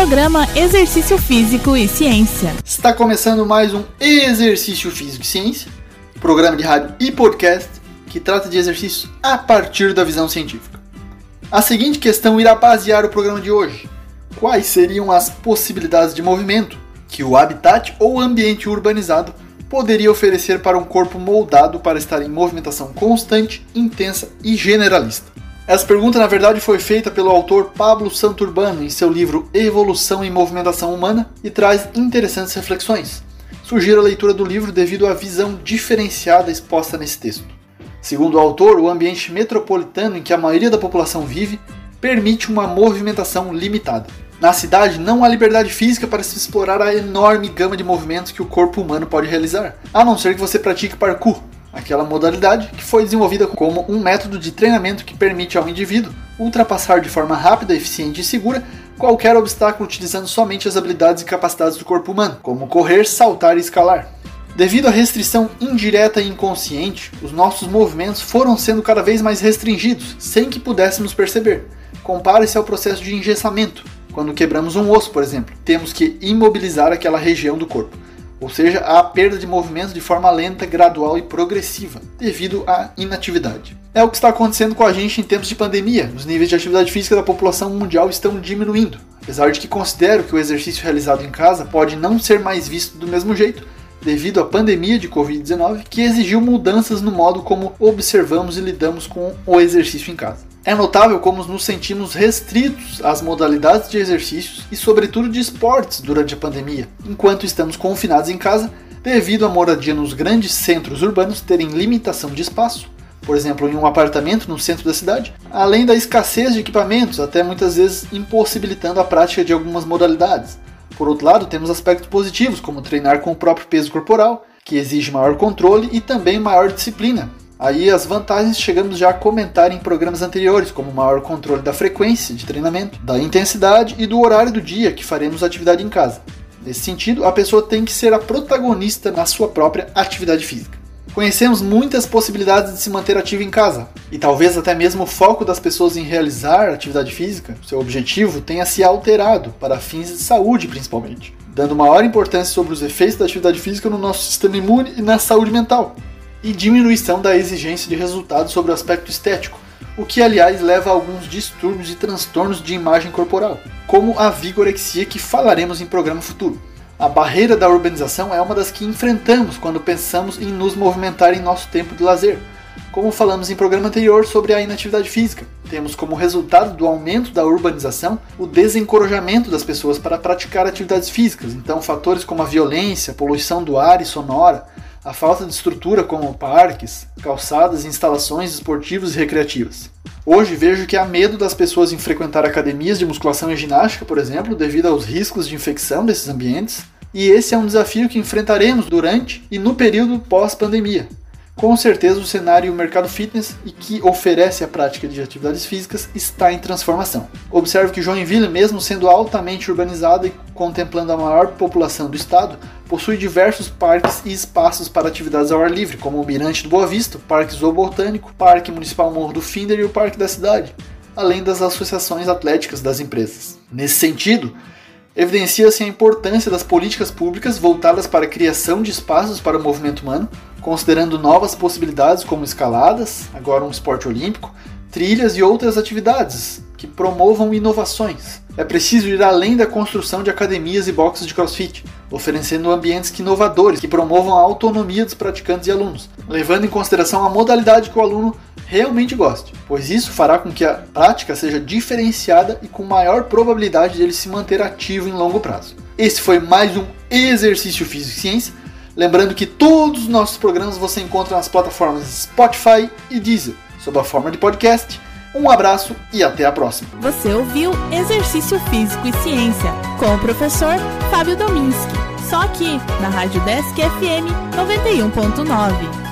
Programa Exercício Físico e Ciência. Está começando mais um Exercício Físico e Ciência, programa de rádio e podcast que trata de exercícios a partir da visão científica. A seguinte questão irá basear o programa de hoje. Quais seriam as possibilidades de movimento que o habitat ou ambiente urbanizado poderia oferecer para um corpo moldado para estar em movimentação constante, intensa e generalista? Essa pergunta, na verdade, foi feita pelo autor Pablo Santurbano em seu livro Evolução e Movimentação Humana e traz interessantes reflexões. Sugiro a leitura do livro devido à visão diferenciada exposta nesse texto. Segundo o autor, o ambiente metropolitano em que a maioria da população vive permite uma movimentação limitada. Na cidade, não há liberdade física para se explorar a enorme gama de movimentos que o corpo humano pode realizar, a não ser que você pratique parkour, aquela modalidade que foi desenvolvida como um método de treinamento que permite ao indivíduo ultrapassar de forma rápida, eficiente e segura qualquer obstáculo utilizando somente as habilidades e capacidades do corpo humano, como correr, saltar e escalar. Devido à restrição indireta e inconsciente, os nossos movimentos foram sendo cada vez mais restringidos, sem que pudéssemos perceber. Compare-se ao processo de engessamento. Quando quebramos um osso, por exemplo, temos que imobilizar aquela região do corpo ou seja, a perda de movimento de forma lenta, gradual e progressiva, devido à inatividade. É o que está acontecendo com a gente em tempos de pandemia. Os níveis de atividade física da população mundial estão diminuindo. Apesar de que considero que o exercício realizado em casa pode não ser mais visto do mesmo jeito, devido à pandemia de Covid-19, que exigiu mudanças no modo como observamos e lidamos com o exercício em casa. É notável como nos sentimos restritos às modalidades de exercícios e, sobretudo, de esportes durante a pandemia, enquanto estamos confinados em casa devido à moradia nos grandes centros urbanos terem limitação de espaço, por exemplo, em um apartamento no centro da cidade, além da escassez de equipamentos, até muitas vezes impossibilitando a prática de algumas modalidades. Por outro lado, temos aspectos positivos, como treinar com o próprio peso corporal, que exige maior controle e também maior disciplina, Aí as vantagens chegamos já a comentar em programas anteriores, como maior controle da frequência de treinamento, da intensidade e do horário do dia que faremos atividade em casa. Nesse sentido, a pessoa tem que ser a protagonista na sua própria atividade física. Conhecemos muitas possibilidades de se manter ativo em casa, e talvez até mesmo o foco das pessoas em realizar atividade física, seu objetivo, tenha se alterado para fins de saúde principalmente, dando maior importância sobre os efeitos da atividade física no nosso sistema imune e na saúde mental e diminuição da exigência de resultados sobre o aspecto estético, o que aliás leva a alguns distúrbios e transtornos de imagem corporal, como a vigorexia que falaremos em programa futuro. A barreira da urbanização é uma das que enfrentamos quando pensamos em nos movimentar em nosso tempo de lazer. Como falamos em programa anterior sobre a inatividade física, temos como resultado do aumento da urbanização o desencorajamento das pessoas para praticar atividades físicas. Então, fatores como a violência, poluição do ar e sonora, a falta de estrutura como parques, calçadas e instalações esportivas e recreativas. Hoje vejo que há medo das pessoas em frequentar academias de musculação e ginástica, por exemplo, devido aos riscos de infecção desses ambientes, e esse é um desafio que enfrentaremos durante e no período pós-pandemia, com certeza o cenário e o mercado fitness e que oferece a prática de atividades físicas está em transformação. Observe que Joinville, mesmo sendo altamente urbanizada e contemplando a maior população do estado, possui diversos parques e espaços para atividades ao ar livre, como o Mirante do Boa Vista, o Parque Zoobotânico, Parque Municipal Morro do Finder e o Parque da Cidade, além das associações atléticas das empresas. Nesse sentido, evidencia-se a importância das políticas públicas voltadas para a criação de espaços para o movimento humano, considerando novas possibilidades como escaladas, agora um esporte olímpico, trilhas e outras atividades que promovam inovações. É preciso ir além da construção de academias e boxes de crossfit, oferecendo ambientes inovadores que promovam a autonomia dos praticantes e alunos, levando em consideração a modalidade que o aluno realmente goste, pois isso fará com que a prática seja diferenciada e com maior probabilidade de ele se manter ativo em longo prazo. Esse foi mais um Exercício Físico e Ciência. Lembrando que todos os nossos programas você encontra nas plataformas Spotify e Deezer, sob a forma de podcast. Um abraço e até a próxima. Você ouviu Exercício Físico e Ciência com o professor Fábio Dominski. Só aqui na Rádio Desk FM 91.9.